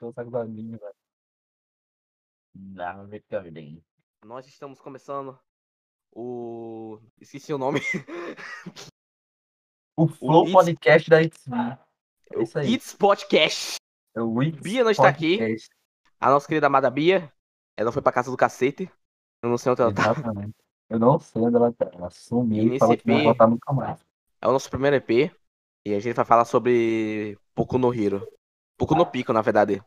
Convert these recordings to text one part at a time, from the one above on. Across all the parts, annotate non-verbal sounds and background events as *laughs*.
o saco da minha, velho. Não, me bem. Nós estamos começando o. Esqueci o nome. O Flow It's- Podcast da It's. É o isso aí. Kids Podcast. É o It's Bia não está aqui. Podcast. A nossa querida amada Bia. Ela foi pra casa do cacete. Eu não sei onde ela tá. Exatamente. Eu não sei onde ela tá. Ela sumiu E falou nesse que não EP voltar nunca mais. É o nosso primeiro EP. E a gente vai falar sobre Poku no Hero. Poku no Pico, na verdade.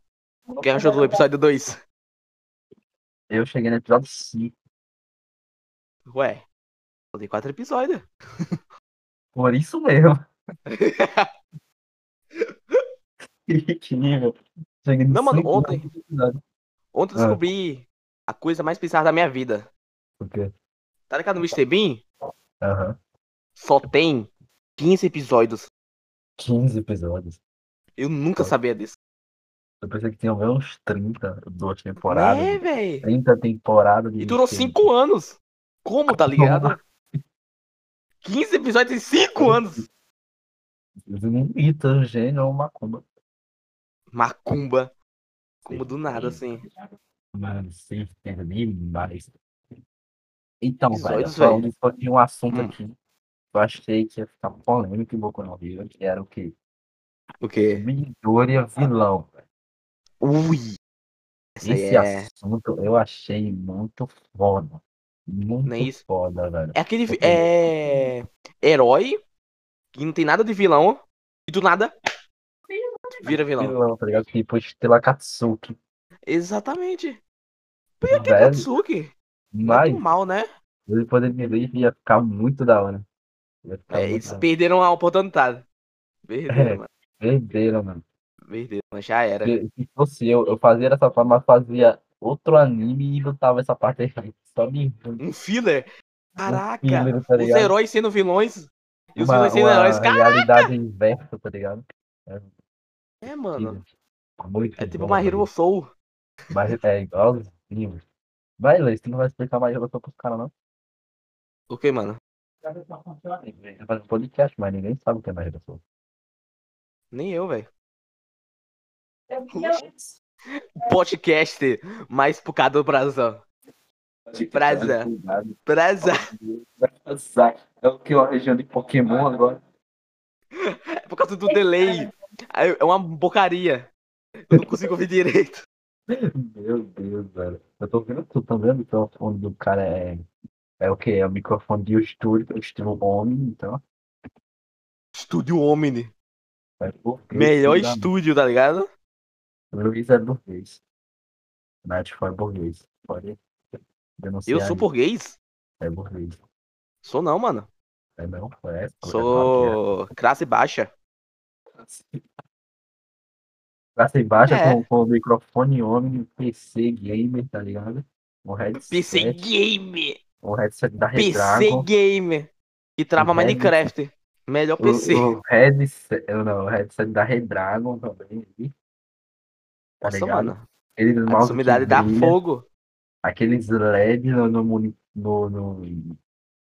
Quem achou do episódio 2? Eu cheguei no episódio 5. Ué. Dei quatro episódios. *laughs* Por isso mesmo. *laughs* que nível. Cheguei no Não, mano, ontem-. Ontem eu Ah. descobri a coisa mais bizarra da minha vida. Por quê? Tá ligado no Mr. Bean? Aham. Só tem 15 episódios. 15 episódios. Eu nunca Tá. sabia disso. Eu pensei que tinha uns 30, duas temporadas. É, velho. 30 temporadas. de E durou Mr. 5 anos. Como, tá ligado? 15 episódios em 5 anos. Limita, gênio ou macumba. Macumba. Como do nada, assim. Mano, sem entender demais. Então, velho, falando só de um assunto Hum. aqui. Eu achei que ia ficar polêmico em Boku no Hero, que era o quê? O quê? Midoriya vilão. velho. Ui. Esse é. assunto eu achei muito foda. Muito é isso? foda, velho. É aquele. É. Herói. Que não tem nada de vilão. E do nada. Vira vilão. Vilão, tá ligado? Tipo Estela Katsuki. Exatamente. Por que Velho, Katsuki? É mas tão mal, né? ele poderia vir ia ficar muito da hora. Ficar É, muito eles da hora. perderam a oportunidade. Perderam, É. mano. Perderam, mano. Perderam, já era. Se se fosse eu, eu fazia dessa forma, mas fazia outro anime e botava essa parte aí. Só me Um filler. Caraca. filler, tá Os heróis sendo vilões. E os uma, vilões sendo heróis. Cara, realidade inversa, tá ligado? é, mano. Muito É tipo bom, uma Hero. Soul. Mas é igualzinho. Vai, Leis, tu não vai explicar mais relação pros caras, não? O que, mano? Vai fazer um podcast, mas ninguém sabe o que é mais relação. Nem eu, velho. *laughs* Podcast mais pucado do Brasil. Prazer. Prazer. É o que? Uma região de Pokémon agora? *laughs* É por causa do delay. É uma porcaria. Eu não consigo ouvir direito. Meu Deus, velho. Eu tô vendo tu também, o microfone do cara é. É o que? É o microfone de estúdio, estilo homem, então. Estúdio Omni. É burguês, Melhor estúdio, tá ligado? Luiz é burguês. Nath foi burguês. Pode denunciar. Eu sou português? É burguês. Sou não, mano. É não? É. Sou classe baixa. Classe baixa É. com, com o microfone homem, PC gamer, tá ligado? Um headset. PC Game. Um headset da PC Redragon. Game. Que trava O Minecraft. Melhor PC. O, o headset, não, o headset da Redragon também. Tá Nossa, ligado? mano. Aqueles A sumidade dá fogo. Aqueles LED no, no, no, no,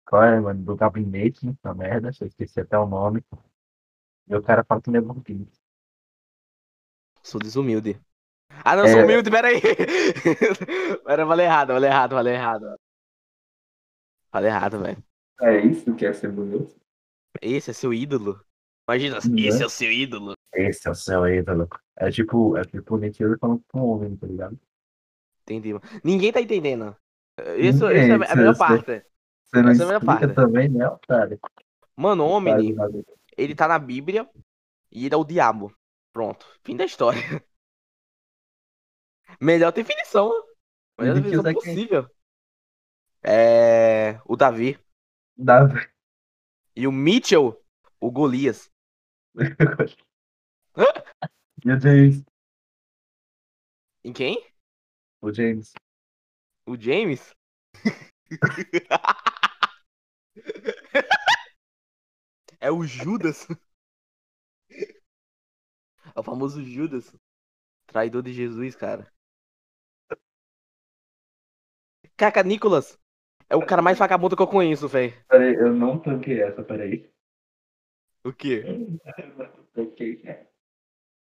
qual é, mano, do gabinete, essa merda, eu esqueci até o nome. E o cara fala que não é burguês. Sou desumilde. Ah, não, eu sou É. humilde, peraí. Pera, falei *laughs* errado, falei errado, falei errado. Falei errado, velho. É isso que é ser bonito? Esse é seu ídolo. Imagina, Uhum. esse é o seu ídolo. Esse é o seu ídolo. É tipo, é tipo o Nick falando com um homem, tá ligado? Entendi. Ninguém tá entendendo. Isso, Ninguém, isso é a melhor parte. Você não Essa é a parte. também, né, otário? Mano, Omni, Otário, ele tá na Bíblia e ele é o diabo. Pronto. Fim da história. *laughs* Melhor definição. Melhor definição usa quem? possível. É. O Davi. Dá- E o Mitchell, o Golias. *laughs* E o James? Em quem? O James. O James? *laughs* é o Judas. É o famoso Judas. Traidor de Jesus, cara. Caca, Nicolas. É o cara mais vagabundo que eu conheço, velho. Peraí, eu não tanquei essa, peraí. O quê? *laughs* Tanquei.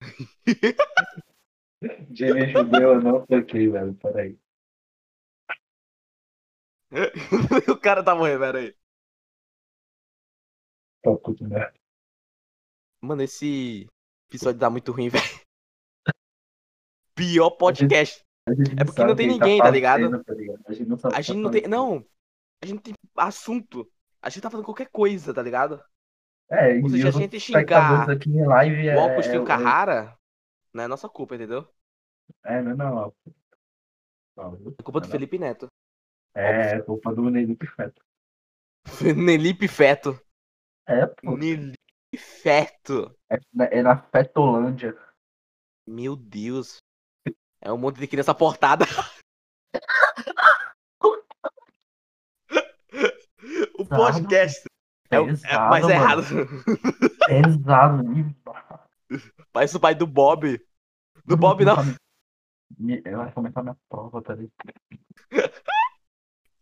*laughs* Gene judeu, eu não toquei, velho. Peraí. *laughs* o cara tá morrendo, pera aí. Toco de merda. Mano, esse episódio tá muito ruim, velho. Pior podcast. É porque não tem que ninguém, tá ligado? tá ligado? A gente não sabe o A que gente tá não tem. Não! A gente tem assunto. A gente tá falando qualquer coisa, tá ligado? É, Ou seja, a gente xingar aqui em live é. o Augustinho é- Carrara não é nossa culpa, entendeu? É, não, não. não. É culpa do Não. Felipe Neto. É, é culpa do Nelipe Feto. *laughs* Nelipe Feto. É, pô. Nelipe Feto. É, é na Fetolândia. Meu Deus. É um monte de criança portada. *laughs* o podcast é o é mais mano. errado. Pesado. *laughs* Parece o pai do Bob. Do Bob não. Me- Eu vou começar minha prova, tá ligado?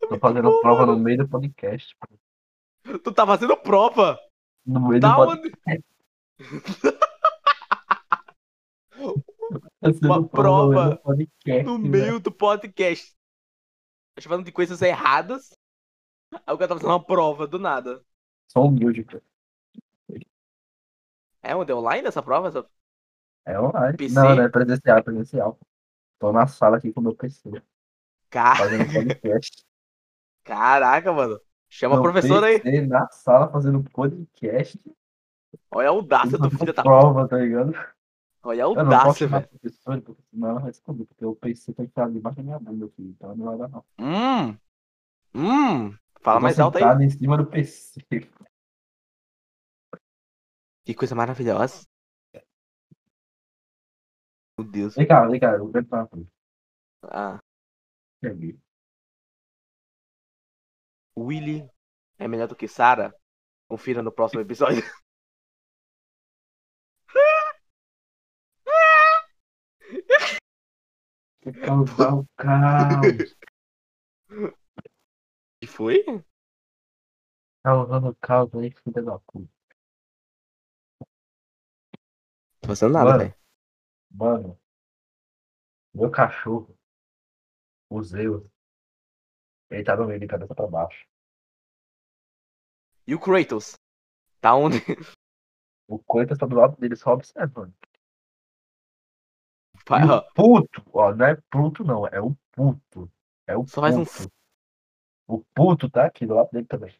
Tô fazendo prova no meio do podcast. pô. Tu tá fazendo prova. No meio Tá do podcast. onde? *laughs* Fazendo uma prova no meio prova do podcast. No meio do podcast. A gente falando de coisas erradas. Aí o cara tá fazendo uma prova do nada. Sou humilde, cara. É onde? É online essa prova? Essa- É online. PC? Não, não é presencial, é presencial. Tô na sala aqui com o meu PC, Car- fazendo *laughs* podcast. Caraca, mano. Chama a Meu professora aí. Na sala fazendo podcast. Olha a audácia do filho da. prova, tá ligado? Olha a Eu não posso chamar velho. professora, porque senão ela vai descobrir, porque o PC tem que estar debaixo da minha bunda aqui, então não vai dar não. Hum. Hum. Fala mais alto aí. em cima do PC. Que coisa maravilhosa. Meu Deus. Vem cá, vem cá, eu vou perguntar uma coisa. Ah, Cheguei. Willy é melhor do que Sarah? Confira no próximo episódio. *laughs* Vou causar o caos. que foi? Causando o caos aí, filha da puta. Tô fazendo nada, velho. Mano, meu cachorro, o Zeus, ele tá no meio de cabeça pra baixo. E o Kratos? Tá onde? O Coitas tá do lado dele só observando. Vai, E ó. o puto, ó, não é puto não, é o puto. É o Só faz um puto. O puto tá aqui do lado dele também.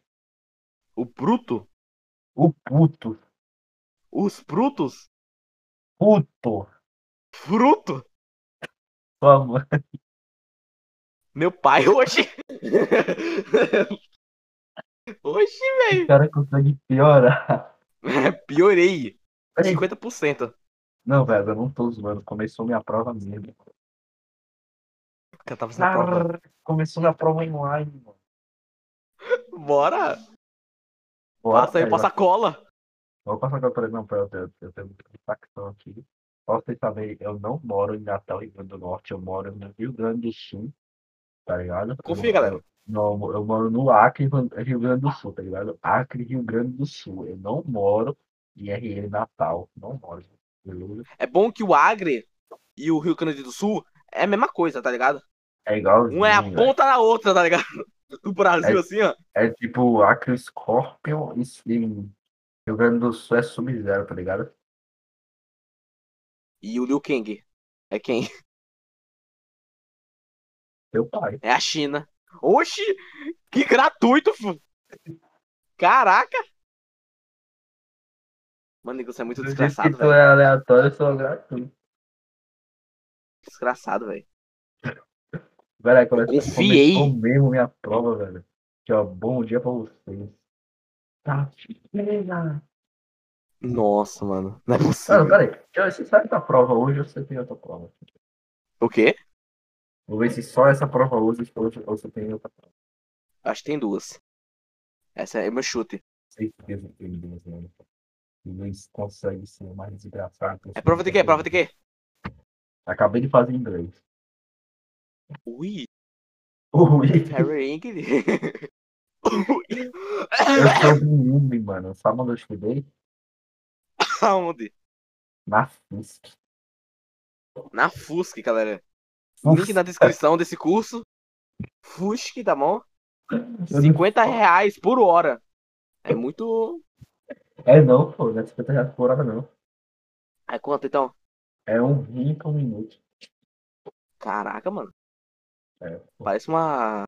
O Bruto? O puto. Os Brutos? Puto. Fruto? Sua mãe. Meu pai hoje. Oxi, O velho. cara consegue piorar. *laughs* Piorei. Peraí. 50%. Não, velho, eu não tô zoando. Começou minha prova mesmo. Cara tá fazendo a prova. Começou minha prova online, mano. *laughs* Bora. Bora, Passa aí, passa a cola. Vou passar agora não, pra eu ter, eu tenho facção aqui. Pra vocês saberem, eu não moro em Natal, Rio Grande do Norte, eu moro no Rio Grande do Sul, tá ligado? Confia, Eu- galera. eu- Não, eu moro no Acre, Rio Grande do Sul, tá ligado? Acre, Rio Grande do Sul. Eu não moro em RN Natal, não moro. É bom que o Agre e o Rio Grande do Sul é a mesma coisa, tá ligado? É igual. Um é a ponta da outra, tá ligado? *laughs* Do Brasil, É. assim, ó. É tipo Acre Scorpion e sim, Rio Grande do Sul é Sub-Zero, tá ligado? E o Liu Kang é quem? *laughs* Teu pai. É a China. Oxi! Que gratuito, fu. Caraca! Mano, Nico, você é muito Do jeito que desgraçado, tu velho. é aleatório, eu sou gratuito. Desgraçado, velho. Velho, aí começa- confiei. começou mesmo minha prova, velho. Aqui, ó, bom dia pra vocês. Tá, chega. Nossa, mano. Não é Mano, possível. peraí. Eu ver se só essa prova hoje ou você tem outra prova. O quê? Vou ver se só essa prova hoje ou você tem outra prova. Acho que tem duas. Essa é meu chute. Certeza que tem duas, mano. Luiz consegue ser mais desgraçado. É sou. prova de quê? Prova de quê? Acabei de fazer inglês. Ui, Ui, Harry English. *laughs* eu sou bilíngue, mano. Sabe onde eu estudei? Aonde? Na FISC. Na FUSC, galera. Link na descrição desse curso. FUSC, tá bom? 50 reais por hora. É muito. É não, pô, não é 50 reais por hora, não. É quanto então? É um rim por minuto. Caraca, mano. É. Parece uma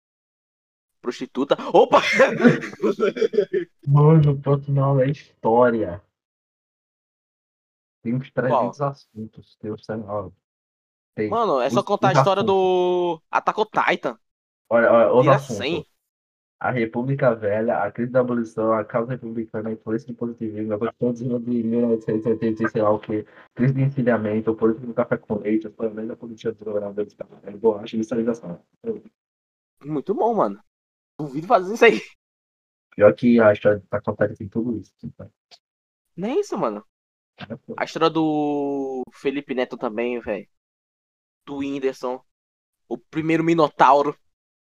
prostituta. Opa! *laughs* Mano, o próximo aula é história. Tem uns 300 assuntos. Tem uns ó, tem. Mano, é só Os- contar a história assuntos. do Attack on Titan. Olha, olha, outro Vira assunto. 100. A República Velha, a crise da abolição, a causa republicana, a influência do positivismo, a Constituição de 1980, sei lá o que, crise de encilhamento, o político do café com leite, as planetas da política do governador de café, borracha e industrialização. Muito bom, mano. Duvido fazer isso aí. Pior que a história tá acontecendo em tudo isso. Tipo, Nem é isso, mano. né, pô? A história do Felipe Neto também, velho. Do Whindersson. O primeiro Minotauro.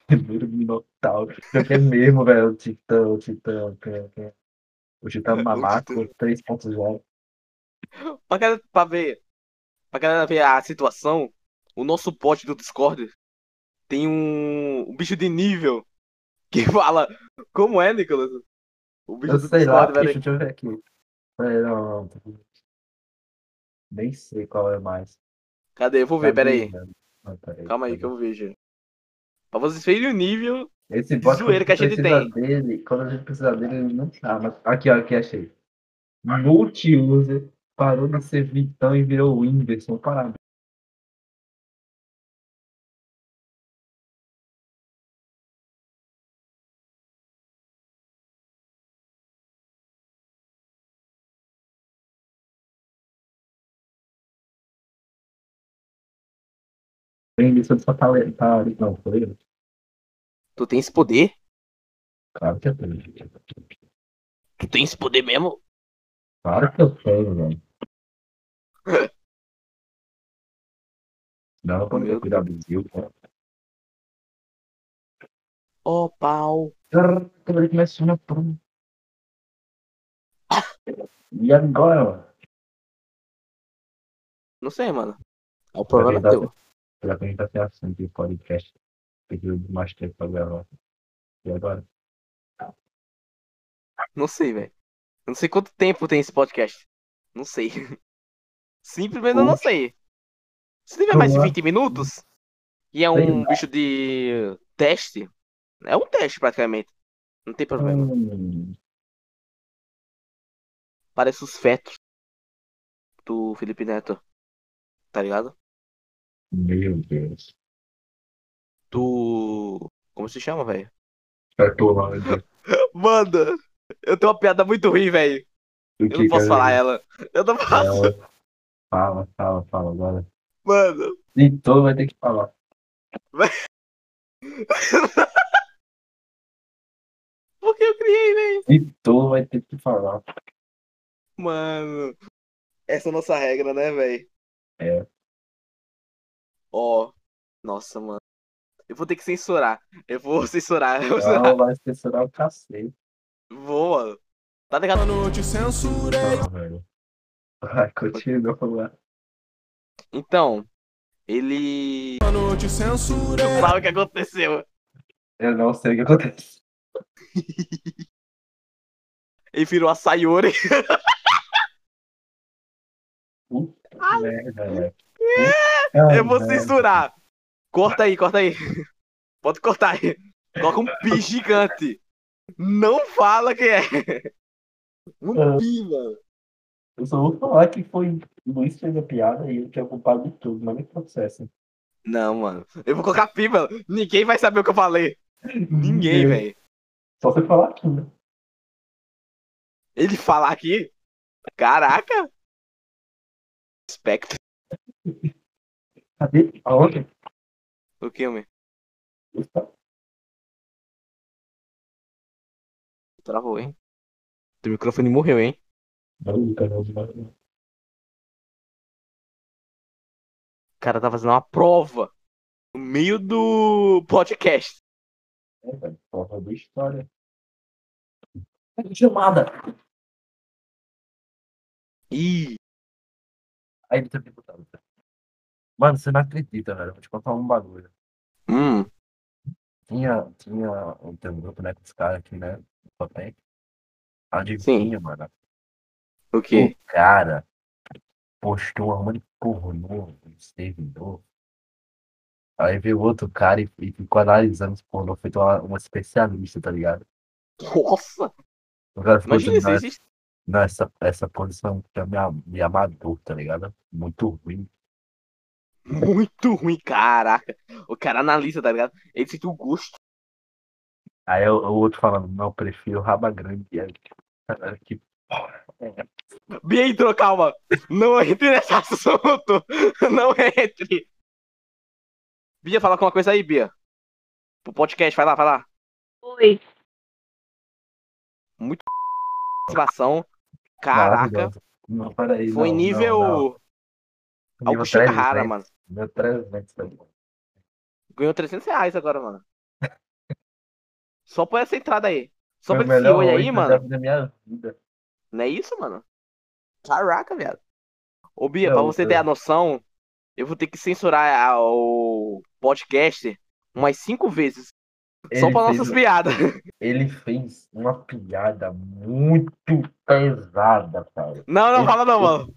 Primeiro Minotauro. Pior que é mesmo, velho, o Titã, o Titã, é- é- o Titã Mamaco 3.0. Pra, galera, pra ver. Pra galera ver a situação, o nosso pote do Discord tem um, um bicho de nível que *laughs* fala. Como é, Nicolas? O bicho Eu do sei lá, Discord, bicho, velho. deixa eu ver aqui. É, não, não. Nem sei qual é mais. Cadê? Eu vou ver, peraí. Ah, peraí, Calma aí que eu vejo. Pra vocês verem o nível. Esse de zoeira que a gente tem. Dele, quando a gente precisa dele, ele não tá. Mas... Aqui, ó, aqui, achei. Multi-user parou de ser Vitão e virou Whindersson. Parabéns. Whindersson só tá talentário. Não, foi. Tu tem esse poder? Claro que eu tenho. Tu tem esse poder mesmo? Claro que eu tenho, velho. Não, quando Meu eu cuidar do Brasil, cara. Ó, pau. Caraca, ele começou na prova. E agora, mano? Não sei, mano. É o problema é teu. Será que a gente tá sem assunto de podcast? Pediu mais tempo pra gravar. E agora? Não sei, velho. Não sei quanto tempo tem esse podcast. Não sei. *laughs* Simplesmente eu não sei. Se tiver mais de Vamos lá. 20 minutos, e é um bicho de teste, é um teste praticamente. Não tem problema. Hum, Parece os fetos do Felipe Neto. Tá ligado? Meu Deus. Do. Como se chama, velho? Cartolândia. *laughs* Manda! Eu tenho uma piada muito ruim, velho. Eu não posso falar ela. Eu não posso. Fala, fala, fala, fala agora. Mano. Então vai ter que falar. *laughs* Por que eu criei, velho? Então vai ter que falar. Mano. Essa é a nossa regra, né, velho? É. Ó. Nossa, mano. Eu vou ter que censurar. Eu vou *laughs* censurar. Eu vou censurar. Não, vai censurar o cacete. Vou, mano. Tá ligado? Mano, te censurei. Não, velho. Vai, continua lá. Então, ele. Mano, te censurei. Não sabe o que aconteceu. Eu não sei o que acontece. *laughs* Ele virou a Sayori. Puta *laughs* merda, velho. Eu vou censurar. Corta aí, corta aí. Pode cortar aí. Coloca um pi *laughs* gigante. Não fala que é. Um pi, mano. Eu só vou falar que foi Luiz fez a piada e ele que é culpado de tudo, mas nem processo. Não, mano. Eu vou colocar pi, mano. Ninguém vai saber o que eu falei. Ninguém, velho. Só você falar aqui, né? Ele falar aqui. Caraca. Spectre. *laughs* Cadê? Aonde? O que, homem? Travou, hein? Teu microfone morreu, hein? Não, O cara tá fazendo uma prova no meio do podcast. É, velho. Porra da história. Chamada! Ih, Aí ele tá deputado. Mano, você não acredita, velho. Vou te contar um bagulho. Hum. Tinha, tinha um, tem um grupo, né, com os caras aqui, né? Cotec. Adivinha, mano. O quê? O cara postou uma mãe pornô no servidor. Aí veio outro cara e, e ficou analisando os pornô, feito uma, uma especialista, tá ligado? Nossa! O cara ficou Imagina dizendo, isso. isso- não, essa, essa posição é minha, minha amador, tá ligado? Muito ruim. Muito ruim, caraca. O cara analisa, tá ligado? Ele sentiu o gosto. Aí o, o outro falando, não, eu prefiro raba grande. E aí, caralho, que porra. é Bia entrou, calma. Não entre nesse *laughs* assunto. Não entre. Bia, fala com uma coisa aí, Bia. Pro podcast, vai lá, vai lá. Oi. Participação. *laughs* Caraca. Não, peraí, Foi não, nível. não, não. Augusto Carrara, 300, mano. Nível 300, tá ligado? Ganhou 300 reais agora, mano. *laughs* Só por essa entrada aí. Só Foi por esse oi aí, mano. Da minha vida. Não é isso, mano? Caraca, viado. Ô, Bia, Não, pra você eu- ter a noção, eu vou ter que censurar a- o podcast umas cinco vezes. Só Ele pra fez- nossas piadas. *laughs* Ele fez uma piada muito pesada, cara. Não, não Ele- fala não, mano.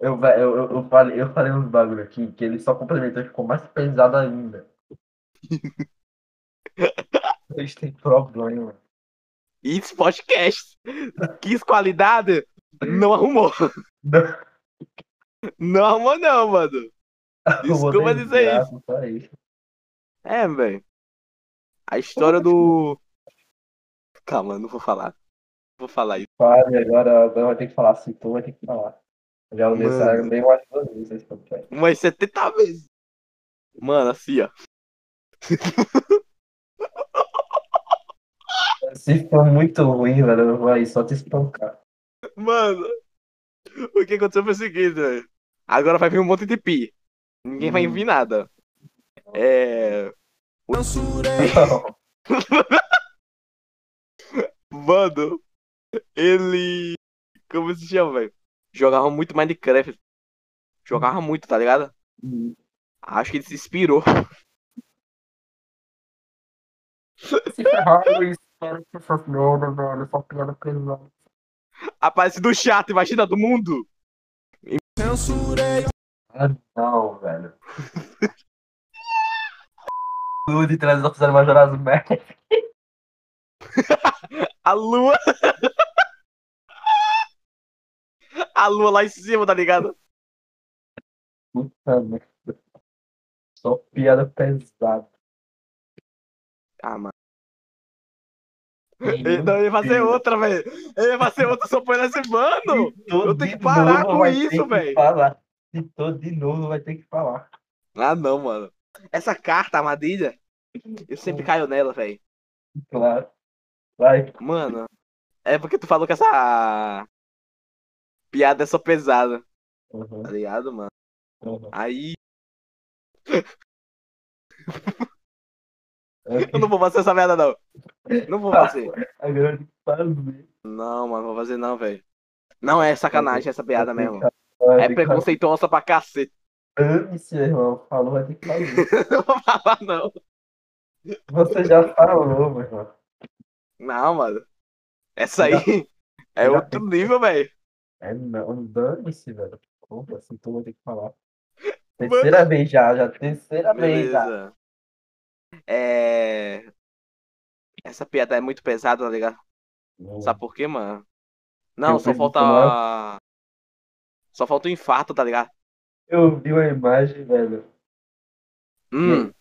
Eu, eu, eu, falei, eu falei uns bagulho aqui que ele só complementou e ficou mais pesado ainda. *laughs* Eles têm problema. Isso, podcast. Quis qualidade, não arrumou. Não, Não arrumou não, mano. *laughs* Desculpa dizer isso. É, velho. A história do... Calma, não vou falar. Vou falar isso. Fale, agora, agora vai ter que falar tu vai ter que falar. Já Mano. bem umas duas vezes esse. Umas 70 vezes. Mano, assim, ó. *laughs* Se for muito ruim, velho, eu vou aí só te espancar. Mano, o que aconteceu foi o seguinte, velho. Agora vai vir um monte de pi. Ninguém vai Hum. vir nada. É. Censurei. *laughs* Mano, ele. Como se chama, velho? Jogava muito Minecraft. Jogava muito, tá ligado? Acho que ele se inspirou. Aparece do chat, imagina do mundo. Censurei. Ah, não, velho. *laughs* O de trás da fizeram Majora's Mask. *laughs* A lua. A lua lá em cima, tá ligado? Puta merda. Só piada pesada. Ah, mano. Ele não ia fazer outra, velho. Ele ia fazer outra só por essa. Mano! eu tenho que parar com isso, velho. Se todo de novo, vai ter que falar. Ah, não, mano. Essa carta, armadilha, eu sempre caio nela, velho. Claro. Vai. Mano, é porque tu falou que essa piada é só pesada, Uhum, tá ligado, mano? uhum. Aí *laughs* eu não vou fazer essa merda, não. Não vou fazer. *laughs* Agora fazer. Não, mano, não vou fazer não, velho. Não é sacanagem essa piada mesmo. É preconceituosa pra cacete. Dane-se, irmão. Falou, vai ter que fazer. *laughs* Não vou falar, não. Você já falou, meu irmão. Não, mano. Essa aí é já outro nível, velho. É não, dane-se, velho. Como assim tu vai ter que falar? Terceira vez já, já terceira vez já. É. Essa piada é muito pesada, tá ligado? Sabe por quê, mano? Não, Eu só falta. isso, Só falta um infarto, tá ligado? Eu vi uma imagem, velho. Hum.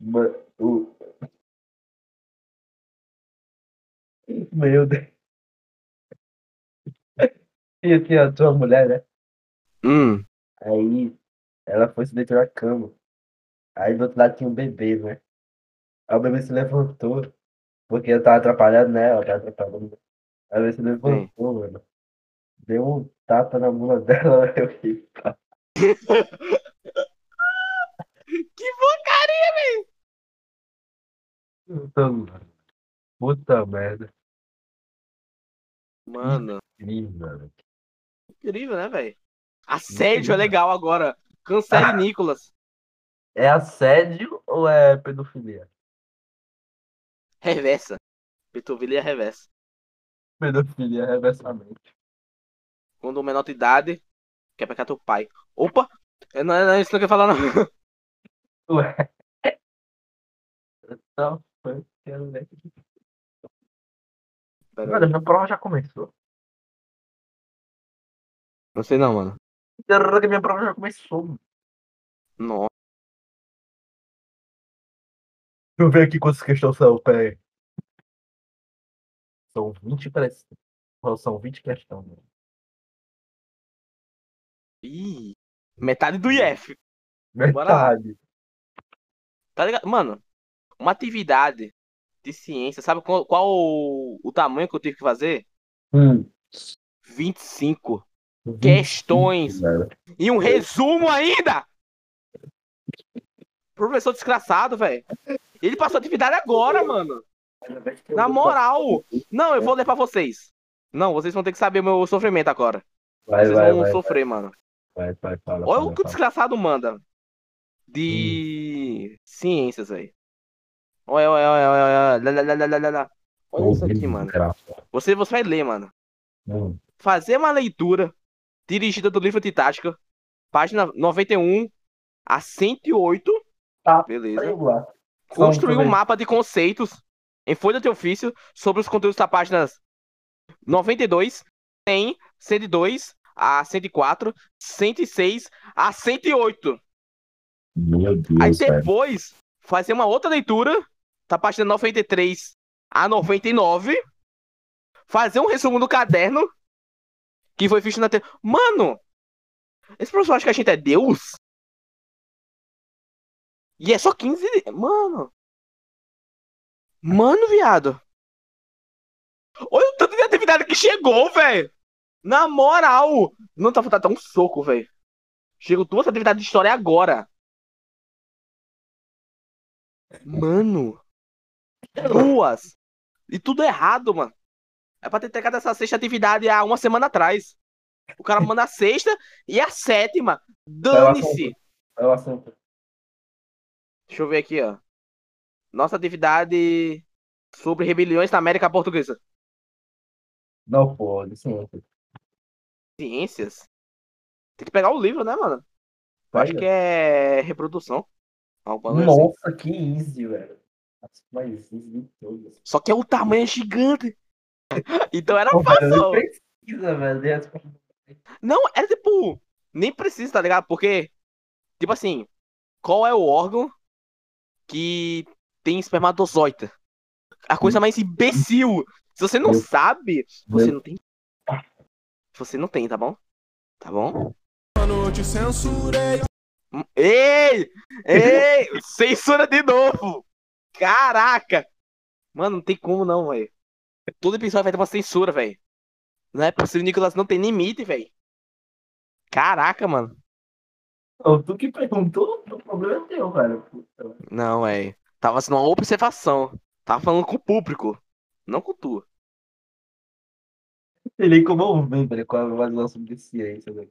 Ma- o... Meu Deus. Tinha a tua mulher, né? Hum. Aí ela foi se deitar na cama. Aí do outro lado tinha um bebê, né? Aí o bebê se levantou. Porque eu tava atrapalhando, né? Ela tava atrapalhando. Aí o bebê se levantou, mano. Deu um tapa na mula *laughs* dela, eu ri. *laughs* Que porcaria! Puta, mano. Puta merda. Mano, Incrível, velho. Incrível, né, velho? Assédio é legal agora. Cancele *laughs* Nicolas. É assédio ou é pedofilia? Reversa. Pedofilia reversa. Pedofilia, reversamente. Quando o menor de idade quer pegar teu pai. Opa! É, Não é, não é isso que eu quero falar, não. *laughs* Ué. Não, foi. Mano, minha prova já começou. Não sei não, mano. Terror que minha prova já começou. Nossa. Deixa eu ver aqui quantas questões são, pera aí. São 20 questões. São 20 questões. né? Ih, metade do IF. Metade. Tá ligado? Mano, uma atividade de ciência, sabe qual, qual o, o tamanho que eu tive que fazer? Hum. 25. 25, Questões. E um resumo ainda! Professor desgraçado, velho. Ele passou atividade agora, mano. Na moral. Não, eu vou ler pra vocês. Não, vocês vão ter que saber o meu sofrimento agora. Vai, Vocês vai, vão vai, sofrer, mano. vai, vai, fala, Olha fala, o que o desgraçado manda. De ciências, velho. Olha, olha, olha, olha, olha. Lá, lá, lá. Olha isso aqui, mano. Você, você vai ler, mano. Hum. Fazer uma leitura dirigida do livro de tática, página 91 a 108. Tá, Beleza. Vamos lá. Construir um mapa de conceitos em folha de ofício sobre os conteúdos das páginas 92, 100, 102 a 104, 106 a 108. Meu Aí Deus, velho. depois fazer uma outra leitura da página 93 a 99, fazer um resumo do caderno que foi visto na te... Mano, esse professor acha que a gente é Deus? E é só 15, mano. Mano, viado. Olha o tanto de atividade que chegou, velho. Na moral, não tá faltando até um soco, velho. Chegou duas atividades de história agora. Mano. Duas. E tudo errado, mano. É pra ter entregado essa sexta atividade há uma semana atrás. O cara manda a sexta e a sétima. Dane-se. É o assunto. Deixa eu ver aqui, ó. Nossa atividade sobre rebeliões na América Portuguesa. Não, pô, licença. Ciências? Tem que pegar o livro, né, mano? Eu acho que é reprodução. Assim. Nossa, que easy, velho. As mais easy de todas. Só que é o tamanho é gigante. Então era Pô, fácil. nem precisa, velho. de resposta. Não, era tipo. Nem precisa, tá ligado? Porque, tipo assim, qual é o órgão que tem espermatozoide? A coisa mais imbecil. Se você não sabe, você não tem. Você não tem, tá bom? Tá bom? Mano, te censurei. Ei! Ei! *laughs* Censura de novo! Caraca! Mano, não tem como não, velho. Todo episódio vai ter uma censura, velho. Não é possível, o Nicolas não tem limite, velho. Caraca, mano. Ô, tu que perguntou, o problema é teu, velho. Puta, Não, velho. Tava sendo uma observação. Tava falando com o público. Não com tu. Ele como eu vi, velho, com a avaliação sobre ciência, velho.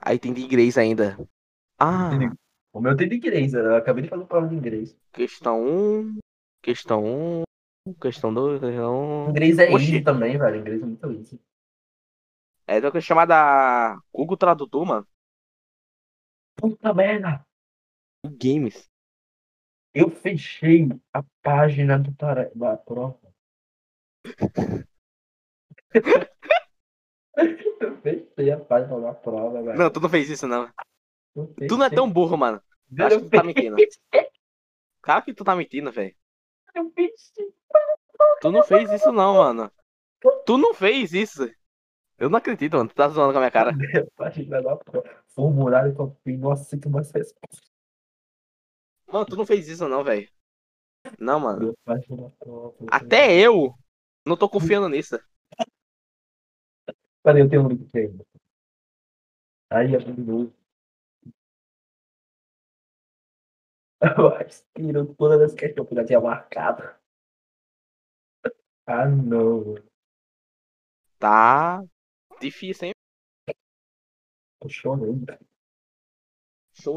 Aí tem de inglês ainda. Ah. O meu tem de inglês, eu acabei de fazer prova de inglês. questão 1. Questão 1. Questão 2. Questão 1. Inglês é Oxi. easy também, velho. Inglês é muito easy. É uma coisa chamada Google Tradutor, mano. Puta merda! Games. Eu fechei a página do tare... da prova. Eu fechei a página da prova, velho. Não, tu não fez isso, não. Tu não é tão burro, mano. Eu acho que tu tá mentindo. Cara que tu tá mentindo, velho. Tu não fez isso, não, mano. Tu não fez isso. Eu não acredito, mano. Tu tá zoando com a minha cara. *laughs* prova. Formulário que eu não aceito mais resposta. Mano, tu não fez isso, não, velho. Não, mano. Até eu não tô confiando nisso. Peraí, eu tenho um link aqui ainda. Aí, abriu. *laughs* Eu acho que tirou todas as questões que eu já tinha marcado. Ah, não. Tá difícil, hein? Show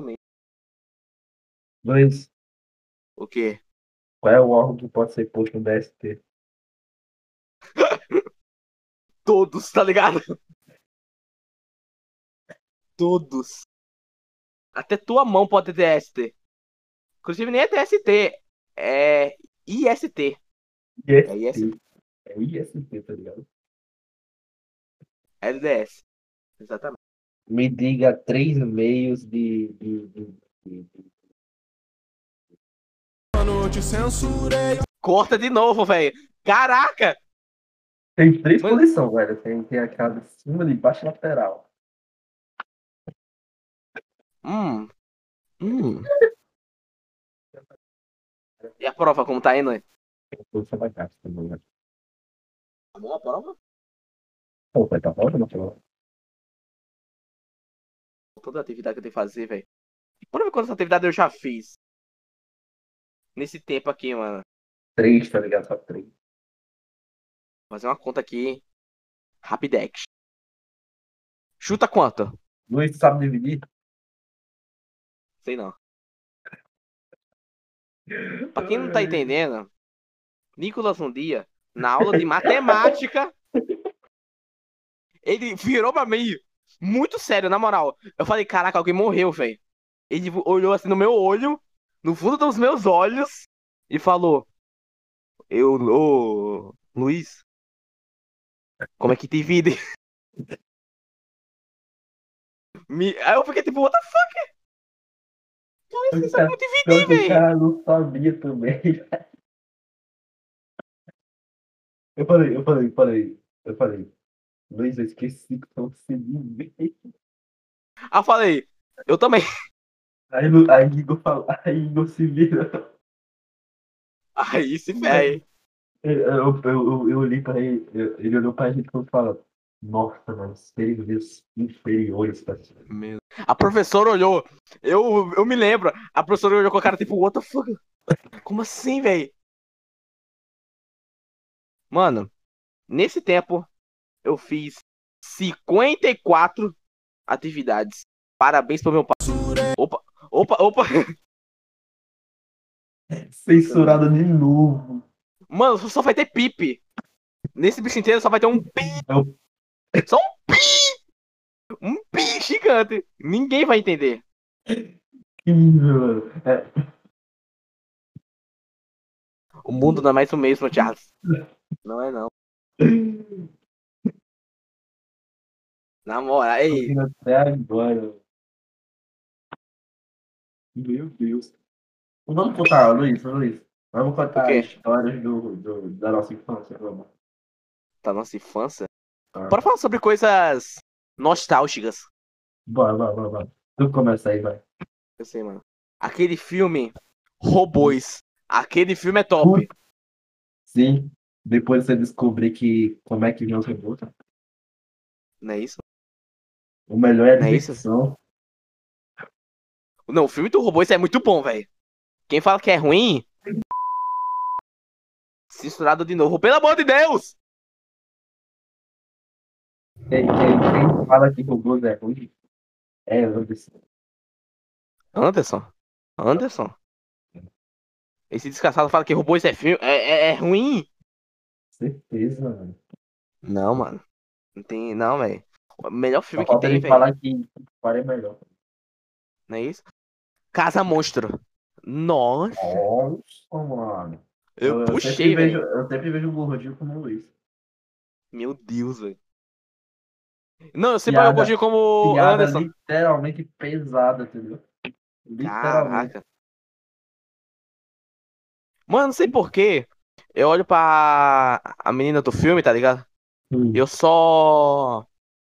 nem. Luiz, O quê? qual é o órgão que pode ser posto no DST? *laughs* Todos, tá ligado? Todos. Até tua mão pode ter DST. Inclusive nem é DST. É IST. É IST. É IST, tá ligado? LDS. Exatamente. Me diga três meios de, de, de, de- de-. Corta de novo, velho. Caraca! Tem três Mas- posições, velho. Tem, tem aquela de cima, de baixo lateral. Hum. Hum. E a prova, como tá indo? São baixos, tá bom a prova? Pô, vai tá bom, não falou? Toda atividade que eu tenho que fazer, velho. Bora ver quantas atividades eu já fiz. Nesse tempo aqui, mano. Três, tá ligado? Só três. Vou fazer uma conta aqui. Rapidex. Chuta quanto? Luiz, sabe dividir? Sei não. Pra quem não tá entendendo, Nicolas um dia, na aula de matemática, ele virou pra mim, muito sério, na moral. Eu falei, caraca, alguém morreu, velho. Ele olhou assim no meu olho, no fundo dos meus olhos, e falou: Eu, ô, Luiz, como é que divide? *laughs* Me... Aí eu fiquei tipo, what the fuck? Luiz, você sabe como dividir, Pior que o velho. cara não sabia também. *laughs* Eu falei, eu falei, eu falei, eu falei. Luiz, eu esqueci que você me veio. Aí eu falei, eu também. Aí, aí Igor falou, *laughs* aí Igor se vira. Aí se ferre. Eu, eu, eu, eu olhei pra ele, eu- ele olhou pra gente e falou, nossa, mano, serviços inferiores, tá? A professora olhou. Eu, eu me lembro. A professora olhou com a cara tipo, what the fuck? Como assim, velho? Mano, nesse tempo eu fiz 54 atividades. Parabéns pro meu pai. Opa, opa, opa. Censurada de novo. Mano, só vai ter pipe. Nesse bicho inteiro só vai ter um pi. Só um pi. Um pi gigante. Ninguém vai entender. Que mano. É, O mundo não é mais o mesmo, Charles. Não é não. Na moral. Tô até agora. Meu Deus. Vamos contar, Luiz, Luiz. Vamos contar quê? histórias do, do, da nossa infância, vamos. Da nossa infância. Tá. Bora falar sobre coisas nostálgicas. Bora, bora, bora, bora. Tu começa aí, vai. Eu sei, mano. Aquele filme Robôs. Aquele filme é top. Sim. Depois você descobrir que como é que vem os robôs. Não é isso? O melhor é a Não é isso? Não, o filme do Robôs é muito bom, velho. Quem fala que é ruim. *laughs* Censurado de novo. Pelo amor de Deus! Quem, quem, fala que robôs é ruim é Anderson. Anderson. Anderson. Esse descansado fala que Robôs é filme. É, é, é ruim. Certeza, mano. Não, mano. Não tem. Não, velho. O melhor Só filme que falta tem, velho. falar que Fire é melhor. Não é isso? Casa Monstro. Nossa, Nossa, mano. eu sempre puxei, velho. Eu sempre vejo o gordinho como o Luiz. Meu Deus, velho. Não, eu sempre Piada- como Piada Anderson. literalmente pesada, entendeu? Literalmente. Caraca. Mano, não sei porquê. Eu olho pra a menina do filme, tá ligado? Hum. Eu só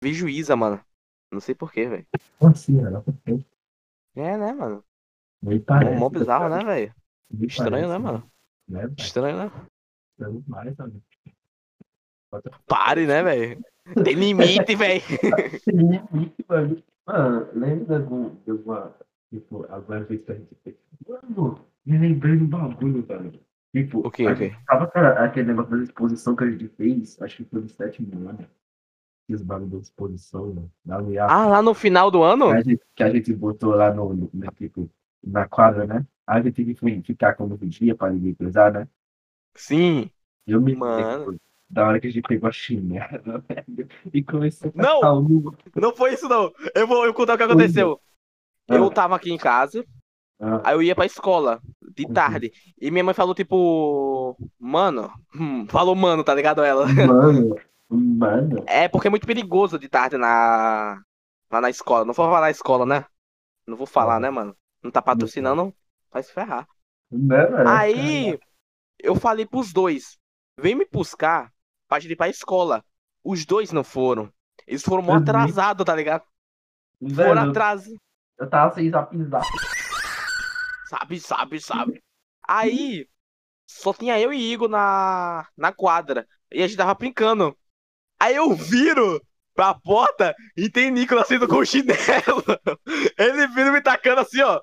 vejo Isa, mano. Não sei porquê, velho. Assim, cara? É, né, mano? Mó parece. mó bizarro, né, velho? Nem Estranho, né, mano? Né? Estranho, né? Pare, né, velho? Tem limite, velho. Tem limite, mano. Mano, lembra de algum- de alguma. Tipo, vez que a gente fez. Mano, me lembrei do bagulho, velho. Tipo, O quê, a o quê? gente- Tava aquele negócio da exposição que a gente fez, acho que foi no sétimo ano. Esses bagulho de exposição, né? Na Ah, lá no final do ano? que a gente, que a gente botou lá no, no, no- tipo, na quadra, né? Aí a gente tinha que fi- ficar como vigia pra ninguém cruzar, né? Sim. Eu me Mano. lembro da hora que a gente pegou a chinela, *laughs* velho, e começou a Não! Não foi isso, não. Eu vou, eu contar o que aconteceu. Eu Ah, tava aqui em casa, ah, aí eu ia pra escola, de Uhum. tarde. E minha mãe falou, tipo, mano, hum, falou mano, tá ligado ela? *laughs* Mano, mano, É porque é muito perigoso de tarde na lá na escola. Não vou falar na escola, né? Não vou falar, né, mano? Não tá patrocinando, vai se ferrar. né, velho? Aí eu falei pros dois, vem me buscar pra gente ir pra escola. Os dois não foram. Eles foram mó Uhum. atrasados, tá ligado? Foram Velho, atrasados. eu tava sem zap zap. Sabe, sabe, sabe. Aí só tinha eu e Igor na, na quadra. E a gente tava brincando. Aí eu viro pra porta e tem Nicolas saindo com o chinelo. *laughs* Ele vira me tacando assim, ó.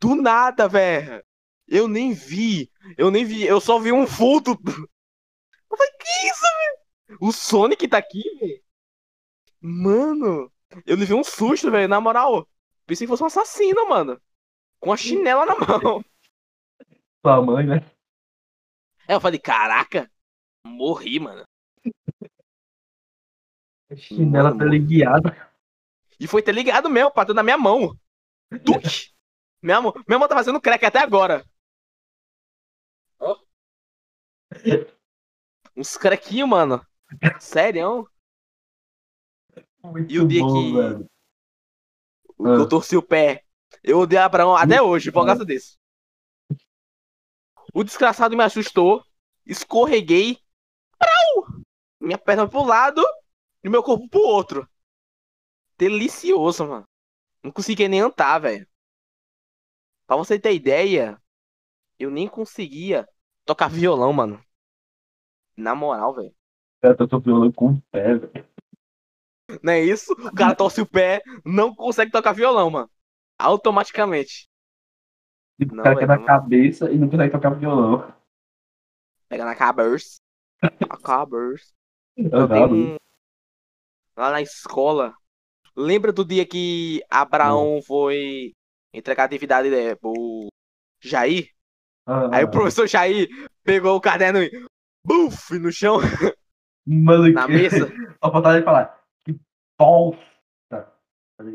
Do nada, velho. Eu nem vi. Eu nem vi. Eu só vi um vulto. Eu falei, que isso, velho? O Sonic tá aqui, velho. Mano, eu levei um susto, velho. Na moral, pensei que fosse um assassino, mano. Com a chinela na mão. Sua mãe, né? Aí eu falei, caraca, morri, mano. Chinela Mano, teleguiada. E foi ter ligado mesmo, bateu na minha mão. Tuque! Minha mão, minha mão tá fazendo crack até agora. Ó. Uns crequinhos, mano. Sério? Muito E o dia bom, que- velho. Eu torci o pé. Eu odeio Abraão até hoje, por causa disso. O desgraçado me assustou. Escorreguei. Prau! Minha perna pro lado e meu corpo pro outro. Delicioso, mano. Não consegui nem andar, velho. Pra você ter ideia, eu nem conseguia tocar violão, mano. Na moral, velho. Eu tô violando com o pé, velho. Não é isso? O cara torce o pé, não consegue tocar violão, mano. Automaticamente. Não, o cara quer na não. cabeça e não consegue tocar violão. Pega na cabeça. A cabeça. *laughs* Eu tenho não, um... Lá na escola. Lembra do dia que Abraão foi entregar a atividade né, pro Jair? Ah, Aí o professor Jair pegou o caderno e. Buf! No chão, Mano, na que... mesa. *laughs* Só faltava ele falar. Que bosta.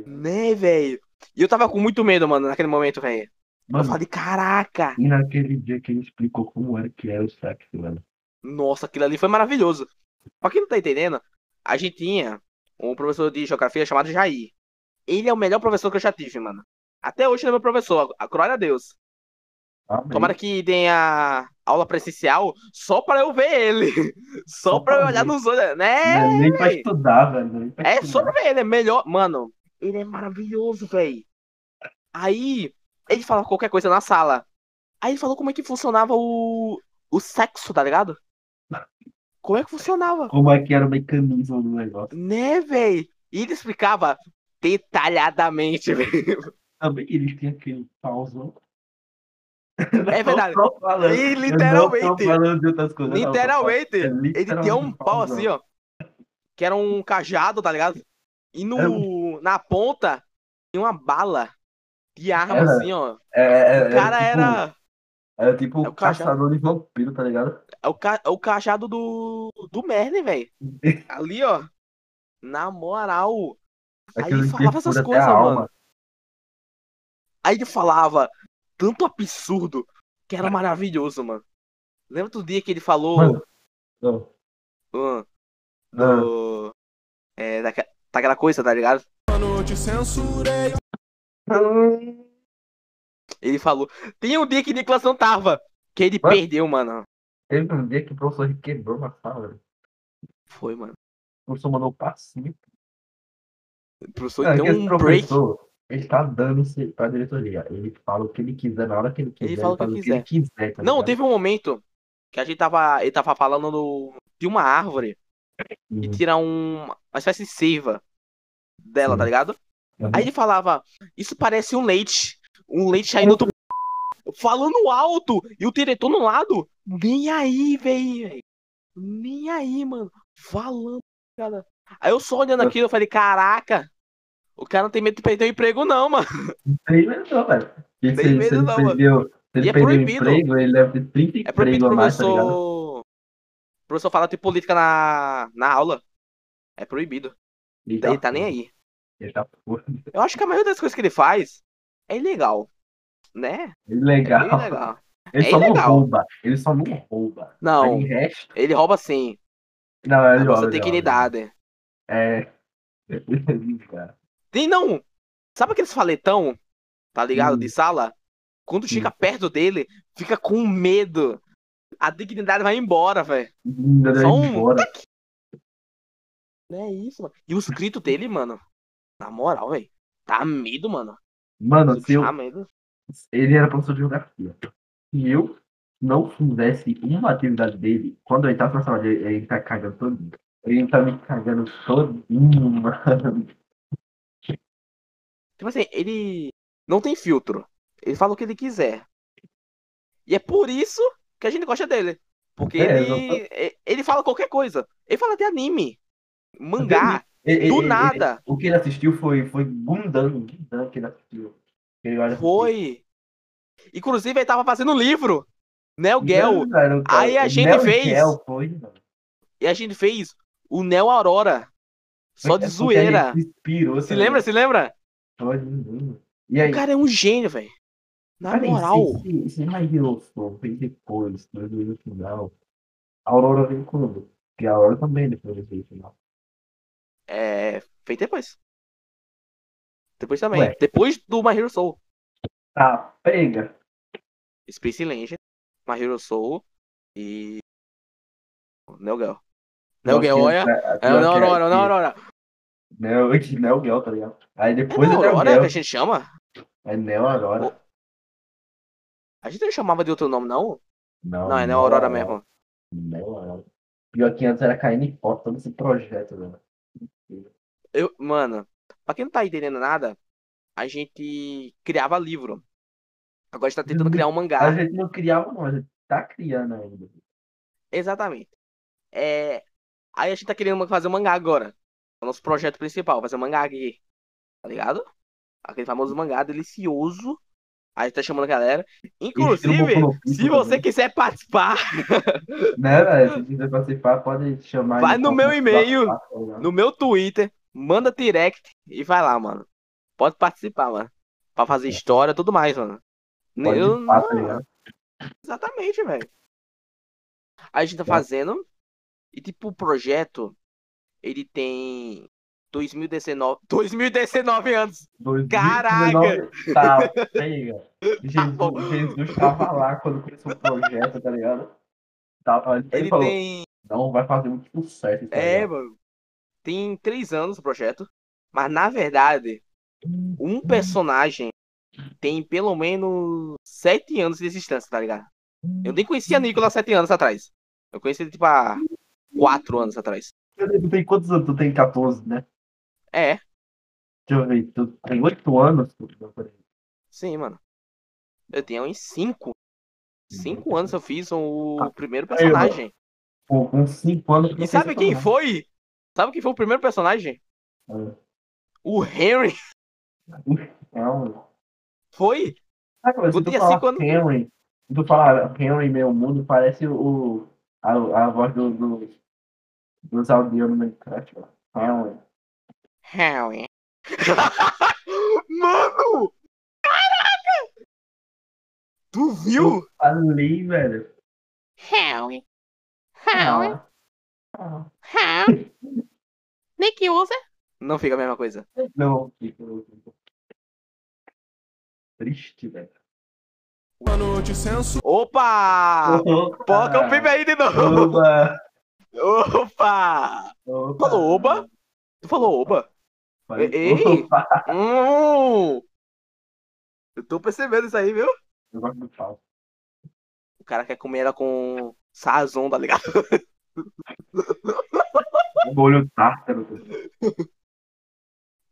Né, velho? E eu tava com muito medo, mano, naquele momento, velho. Eu falei, caraca! e naquele dia que ele explicou como era que era o sexo, mano. Nossa, aquilo ali foi maravilhoso. Pra quem não tá entendendo, a gente tinha um professor de geografia chamado Jair. Ele é o melhor professor que eu já tive, mano. Até hoje ele é meu professor, a- glória a Deus. Amém. Tomara que tenha aula presencial só pra eu ver ele. *laughs* Só Só pra eu olhar nos olhos, Não né? é nem pra estudar, velho. pra É só estudar. pra ver ele, é melhor. Mano, ele é maravilhoso, velho. Aí, ele fala qualquer coisa na sala. Aí ele falou como é que funcionava o, o sexo, tá ligado? Como é que funcionava? Como é que era o mecanismo do negócio. Né, véi? E ele explicava detalhadamente, *laughs* velho. Também ele tinha aquele pauzão. É verdade. Falando. E literalmente, coisas. literalmente, é ele tinha um pau assim, ó. Que era um cajado, tá ligado? E É no, na ponta tinha uma bala de arma, Era. assim, ó. É, é, O cara tipo, era. Era tipo é o caçador de vampiro, tá ligado? É o, ca... é o cajado do. do Merlin, velho. *laughs* Ali, ó. Na moral. Aí ele falava essas coisas, mano. Aí ele falava tanto absurdo que era maravilhoso, mano. Lembra do dia que ele falou. Mano. Não. Não. do. É, daquela, daquela coisa, tá ligado? Mano, te censurei. Ele falou. Tem um dia que Nicolas não tava. Que ele Mano. perdeu, mano. Teve um dia que o professor quebrou uma sala. Foi, mano. O professor mandou passinho. O professor Cara, deu um break. professor, ele tá dando pra diretoria. Ele fala o que ele quiser na hora que ele quiser. fala o que faz quiser. quiser, tá Não, ligado? teve um momento que a gente tava. Ele tava falando do, de uma árvore e Hum. tirar um, uma espécie de seiva dela, Sim. tá ligado? Uhum. Aí ele falava, isso parece um leite. Um leite saindo do. Falando alto! E o diretor no lado, nem aí, velho. Nem aí, mano. Falando, cara. Aí eu só olhando aquilo, eu falei, caraca, o cara não tem medo de perder o emprego, não, mano. Não tem medo não, velho. Tem medo ele não, mano. perdeu, se ele E é proibido. emprego, ele deve ter 30 É proibido o tá professor. O professor falar de política na, na aula. É proibido. Ele Ele tá nem aí. Ele tá. Eu acho que a maioria das coisas que ele faz é ilegal. Né? Ele É ilegal. Ele É só ilegal. não rouba. Ele só não rouba. Não, resto. ele rouba sim. Não, ele você rouba, tem *laughs* ele dignidade. É. Cara. Tem não. Sabe aqueles faletão, tá ligado? Hum. De sala? Quando chega perto dele, fica com medo. A dignidade vai embora, velho. Só um. embora. Não é isso, mano. E os gritos dele, mano. Na moral, velho. Tá medo, mano. Mano, se eu, Tá medo. ele era professor de geografia. Se eu não fizesse uma atividade dele, quando ele tá na sala dele, ele tá cagando todinho. Ele tá me cagando todinho, *laughs* mano. Tipo assim, ele não tem filtro. Ele fala o que ele quiser. E é por isso que a gente gosta dele. Porque É, ele, e- ele fala qualquer coisa. Ele fala de anime, mangá, Ele- do ele- nada. ele- o que ele assistiu foi, foi Gundam, Gundam que ele assistiu. Ele Foi. Inclusive, ele tava fazendo um livro. Neo Aí a gente Neo fez- Geo foi, mano. E a gente fez o Neo Aurora. Só de É zoeira. inspirou, Se lembra? Se lembra? E aí, O cara é um gênio, velho. Na cara, moral. My Hero Soul fez depois, depois do final, a Aurora veio quando? Porque a Aurora também depois do final. É. Feito depois. Depois também. Ué. Depois do My Hero Soul. Tá, pega. Space Legend, My Hero Soul e. Neo Geo. Neo Geo, olha. É o Neo Aurora, Neo Aurora. Neo, *laughs* Neo Geo, tá ligado? Aí depois é Neo Aurora que a gente chama? É Neo Aurora. A gente não chamava de outro nome, não? Não, Não, é Neo Aurora mesmo. Neo Aurora. Pior que antes era KN Pop, todo esse projeto, né? Eu, mano, pra quem não tá entendendo nada, a gente criava livro. Agora a gente tá tentando Uhum. criar um A mangá. gente não criava, não, a gente tá criando ainda. Exatamente. É... Aí a gente tá querendo fazer um mangá agora. É o nosso projeto principal, fazer um mangá aqui. Tá ligado? Aquele famoso mangá delicioso. Aí a gente tá chamando a galera. Inclusive, se você também. quiser participar, *laughs* Né, velho? Se quiser participar, pode chamar. Vai no meu e-mail. tá no meu Twitter, manda direct e vai lá, mano. Pode participar, mano. Pra fazer história tudo mais, mano. Pode Eu, tá não, exatamente, velho. Aí a gente tá É. fazendo. E tipo, o projeto, ele tem 2019. 2019 *laughs* anos. 2019, Tá, *laughs* pega. Jesus, Jesus tava lá quando começou o projeto, tá ligado? Tava, ele, Ele falou, tem. não vai fazer muito sucesso. aí, É, mano. Tem três anos o projeto. Mas na verdade, um personagem tem pelo menos sete anos de existência, tá ligado? Eu nem conhecia Nicolas sete anos atrás. Eu conheci ele, tipo, há quatro anos atrás. Tu tem quantos anos? Tu tem 14, né? É, Deixa eu ver. Tu tem 8 anos? Sim, mano. Eu tinha uns cinco. Cinco anos eu fiz o Ah, primeiro personagem. Pô, com 5 anos. E sabe quem foi? Sabe quem foi o primeiro personagem? não. O Henry. Não. Foi? Ah, mas Eu tu tinha falar cinco anos. Henry, tu falar Henry Meu Mundo, parece o, a, a voz do, do, dos audio no Minecraft. ó. Henry. Henry. Mano! Caraca! Tu viu? Falei, velho. Harry. Harry. ah, Harry. Nick usa. Não fica a mesma coisa. Não, fico triste, velho. Censuro. Opa! Poca o pibe aí de novo! Oba! Opa! Opa! Falou oba? Tu falou oba? Falei, Ei! opa! *laughs* Hum! Eu tô percebendo isso aí, viu? Eu gosto do pau. O cara quer comer ela com sazon, tá ligado? *laughs* Molho tártaro. *laughs*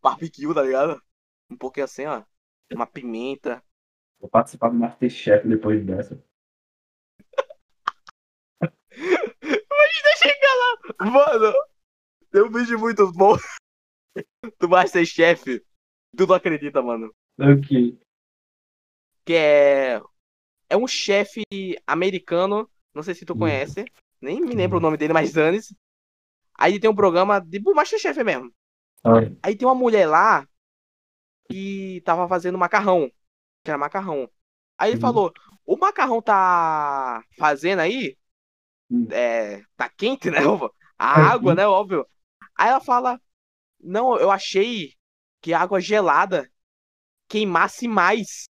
Barbecue, tá ligado? Um pouquinho assim, ó. Uma pimenta. Vou participar do Masterchef depois dessa. Deixa eu chegar lá. Mano, Tem um vídeo muito bom *laughs* do Masterchef. Tu não acredita, mano. Ok. Que é. É um chefe americano. Não sei se tu Hum. conhece. Nem me lembro o nome dele, mas Danis. Aí tem um programa de tipo, Masterchef mesmo. Aí tem uma mulher lá que tava fazendo macarrão. Que era macarrão. Aí ele Uhum. falou: O macarrão tá fazendo aí? É, tá quente, né? óbvio? A Uhum. água, né? Óbvio. Aí ela fala: Não, eu achei que a água gelada queimasse mais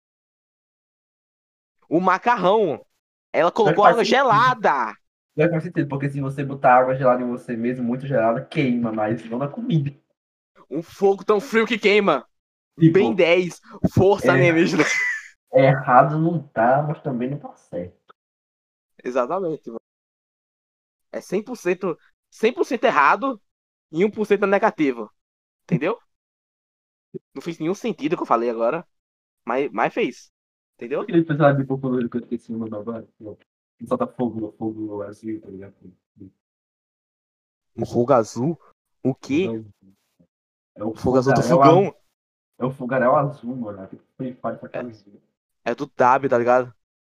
o macarrão. Ela colocou água sentido. gelada. Não faz sentido, porque se você botar água gelada em você mesmo, muito gelada, queima, mas não na comida. Um fogo tão frio que queima. Tipo, Bem 10. Força É. alienígena. *laughs* errado não tá, mas também não tá certo. Exatamente, mano. É 100%, 100% errado e 1% negativo. Entendeu? Não fez nenhum sentido o que eu falei agora. Mas, mas fez. Entendeu? Aquele personagem popular que eu esqueci o nome agora. Solta fogo, fogo azul, tá ligado? Um fogo azul? O quê? Não. É o Fogo azul do fogão. É o fogaréu azul, mano. É tipo azul. É do W, tá ligado?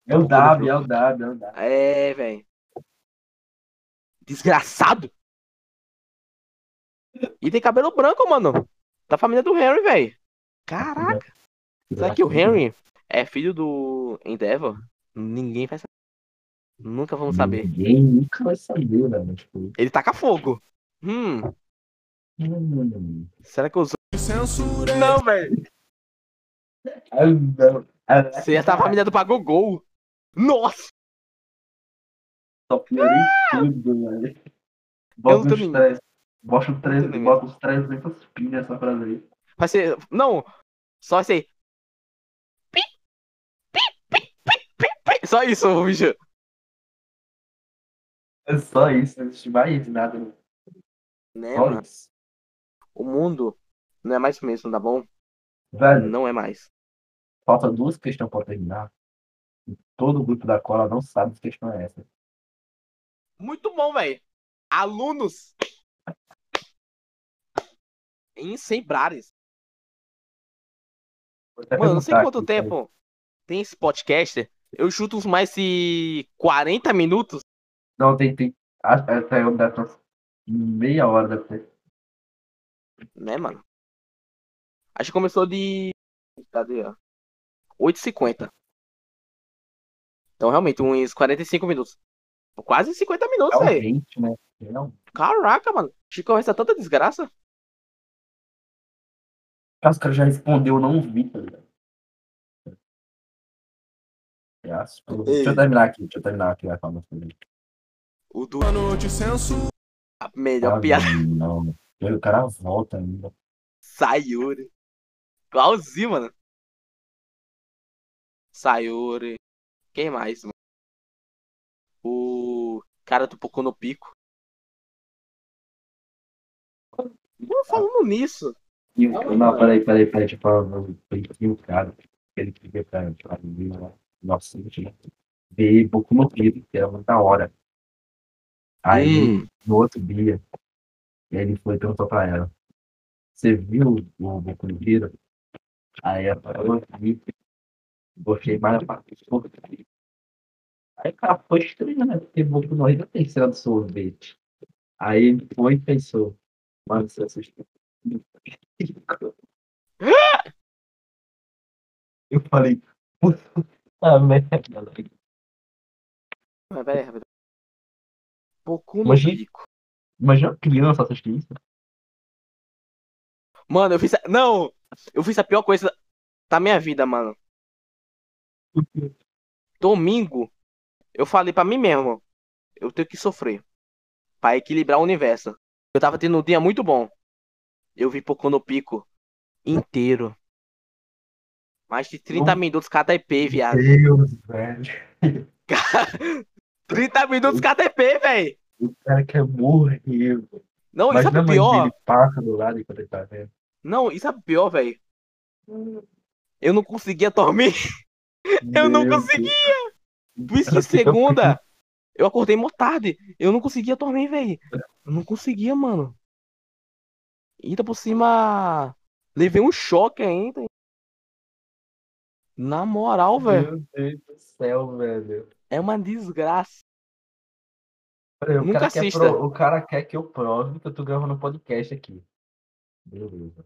É o W, é o W, é o W. É, velho. Desgraçado. E tem cabelo branco, mano. Da família do Henry, velho. Caraca. Será que o Henry é filho do Endeavor? Ninguém vai saber. Nunca vamos saber. Ninguém nunca vai saber, né? Tipo, Ele taca fogo. Hum, hum. será que eu usou? Censura. Não, velho. Ah, não. Ah, Você ia estar a família do Pagogol. Nossa! Só piorei tudo, velho. Bota nem- três. Bota uns três, bota uns 300 pin nessa frase aí. Vai ser. Não! Só aí. Pi, pi, pi, pi, pi, pi. Só isso, bicho. É só isso, não existe mais nada. né? Né, mano? O mundo não é mais o mesmo, tá bom? Velho, Não é mais. falta duas questões pra terminar. Todo o grupo da cola não sabe que questão é essa. Muito bom, velho. Alunos em Sembrares. Vou até Mano, não sei quanto tempo tem esse podcast. Eu chuto uns mais de 40 minutos. Não, tem, tem. Acho que eu deve ter meia hora deve ter. Né, mano? Acho que começou de. Cadê, ó? 8h50. Então, realmente, uns 45 minutos. Quase 50 minutos, velho. Realmente, né? Não. Caraca, mano. Chico essa tanta desgraça. Caso o cara já respondeu, eu não vi, tá ligado? É, Deixa eu terminar aqui, deixa eu terminar aqui a fala dele. O do. Censura. A melhor Ah, piada. Não, não. O cara volta ainda. Sayuri. Igualzinho, mano. Sayuri. Quem mais, mano? Cara do Poco no Pico. Pô, falando nisso. E Não, peraí, peraí, peraí, deixa eu falar. E o cara, ele queria pra, pra mim, lá, nossa, né? ver Boku no Pico, que era muito da hora. Aí, Hum, no outro dia, ele foi e perguntou pra ela: Você viu o Boku no Pico? Aí ela falou: "Vi, Gostei mais da parte. Aí o cara foi estranho, né? Porque Boku no Pico tem cena do sorvete. Aí ele foi e pensou: Mano, você assistiu. *laughs* Eu falei: Puta *laughs* merda. mas peraí, rapidão. Poco no Imagina- Pico. Imagina uma criança assistir isso. Mano, eu fiz. A... Não! Eu fiz a pior coisa da minha vida, mano. Domingo, eu falei pra mim mesmo. Eu tenho que sofrer. Pra equilibrar o universo. Eu tava tendo um dia muito bom. Eu vi Poco no Pico inteiro. Mais de 30 Oh. minutos cada EP, viado. Deus, velho. *laughs* 30 minutos cada EP, velho. O cara quer morrer. velho. Não, isso é pior. passa do lado enquanto ele tá vendo. Não, isso é pior, velho. Eu não conseguia dormir. *laughs* Eu não Meu conseguia. Por isso que segunda, eu acordei muito tarde. Eu não conseguia dormir, velho. Eu não conseguia, mano. Ainda por cima. Levei um choque ainda. Na moral, velho. Meu Deus do céu, velho. É uma desgraça. Olha, Nunca assista. pro- o cara quer que eu prove que eu tô gravando um podcast aqui. Beleza.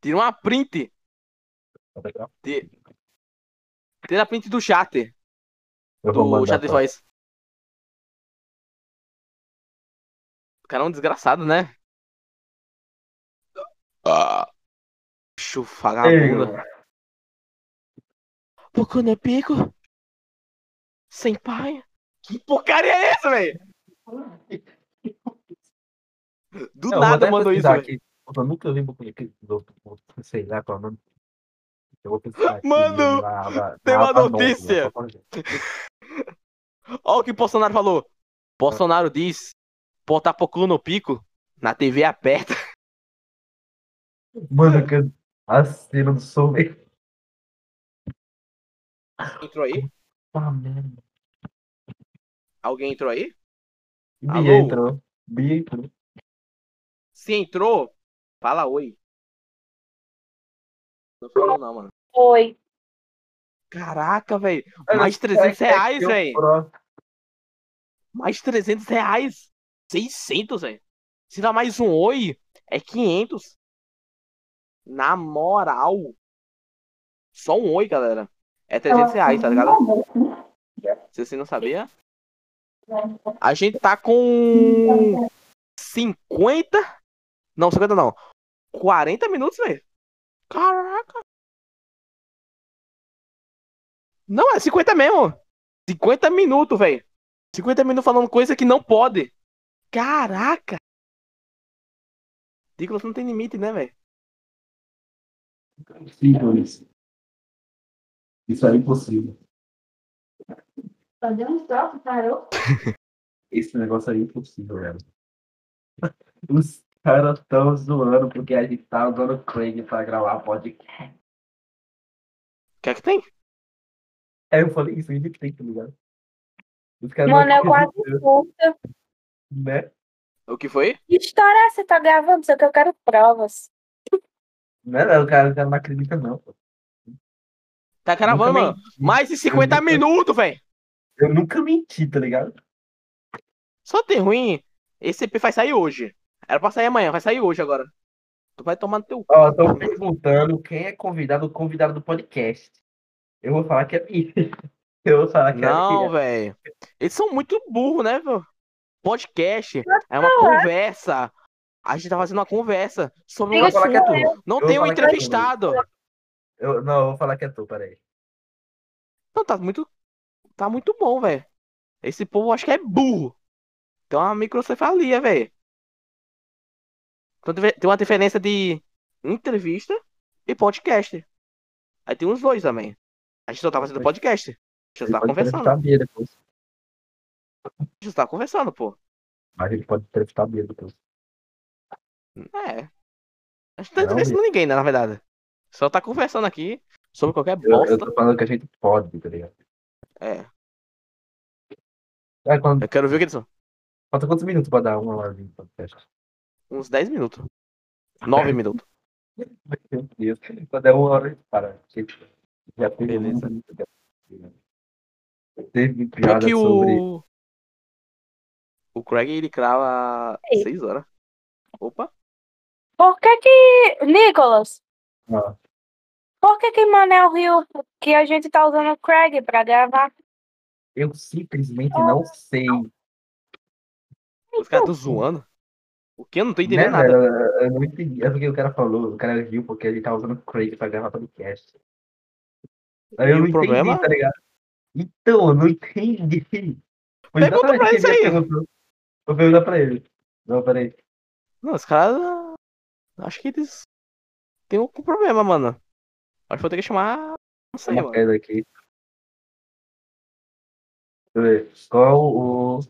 Tira uma print. Tira a print do chat. Eu Do chat de pra- voz. O cara é um desgraçado, né? Ah. Vagabunda. Pouco no pico. Sem pai. Que porcaria é essa, velho? Do Não, vou nada mandou isso, velho. aqui. Eu nunca vi Boku no Pico, sei lá qual é o nome. Eu vou pesquisar aqui Mano, tem uma notícia. Olha o que Bolsonaro falou. Bolsonaro diz: botar pouco no pico na TV aberta. Mano, que a cena do som. Entrou aí? Ah, merda. Alguém entrou aí? Bia Alô? entrou. Bia entrou. Se entrou, fala oi. Não falou não, mano. Oi. Caraca, velho. Mais o cara 300 quer reais, velho. Mais 300 reais. 600, velho. Se dá mais um oi, é 500. Na moral. Só um oi, galera. É 300 reais, tá ligado? Se você não sabia. A gente tá com 50. Não, 50 não. 40 minutos, velho. Caraca. Não, é 50 mesmo. 50 minutos, velho. 50 minutos falando coisa que não pode. Caraca. Nicolas não tem limite, né, velho? Impossível isso. Isso é impossível. Fazer um troço, parou? *laughs* Esse negócio aí é impossível, velho. *laughs* Os caras tão zoando porque a gente tá usando Craig pra gravar podcast. O que é que tem? Aí eu falei, isso gente tem, tá ligado? Os caras Mano, eu quase puta. é né? O que foi? Que história é essa? Você tá gravando? Só que eu quero provas. Não é não, o cara, o cara não acredita, não. pô. Tá gravando, mano. Mais de 50 nunca- minutos, velho. Eu nunca menti, tá ligado? Só tem ruim. Esse EP vai sair hoje. Era pra sair amanhã, vai sair hoje agora. Tu vai tomar no teu. Ó, estão perguntando quem é convidado, convidado do podcast. Eu vou falar que é mim. *laughs* Eu vou falar que Não, é velho. Eles são muito burros, né, velho? Podcast é uma conversa. A gente tá fazendo uma conversa sobre um Eu vou falar que é assunto. tu. Não Eu tem um é entrevistado. Eu, não, eu vou falar que é tu, peraí. Não, tá muito. Tá muito bom, velho. Esse povo acho que é burro. Tem uma microcefalia, velho. Então tem uma diferença de entrevista e podcast. Aí tem os dois também. A gente só tá fazendo podcast. A gente só tá pode conversando. a Bia depois. A gente só tá conversando, pô. Mas ele pode entrevistar a Bia depois. É. A gente não tá Não, entrevistando ninguém, né, na verdade. Só tá conversando aqui sobre qualquer Eu, eu bosta. tô falando que a gente pode, tá ligado? É. Ah, quando, Eu quero ver o que eles são. falta quantos minutos pra dar uma hora de podcast? Uns 10 minutos. 9 *laughs* minutos. Meu Deus. Quando é uma hora, a gente para. Gente, já teve Beleza. muito. Teve Por piada que sobre. o. O Craig ele crava Ei. 6 horas. Opa. Por que que... Nicolas, Ah, por que que Manel Rio que a gente tá usando o Craig pra gravar? eu simplesmente não sei. Os caras tão zoando. O que? Eu não tô entendendo Né, nada. Eu- Eu não entendi. É porque o cara falou, o cara riu porque ele tá usando o Craig pra gravar podcast. Aí E eu o não problema? entendi, tá ligado? Então, eu não entendi. Foi Pergunta pra o eles ele aí. perguntou. Vou perguntar pra ele. Não, peraí. Não, os caras. Acho que eles. Tem um problema, mano. Acho que vou ter que chamar. Não sei, uma mano. aqui. Deixa eu ver. Qual o.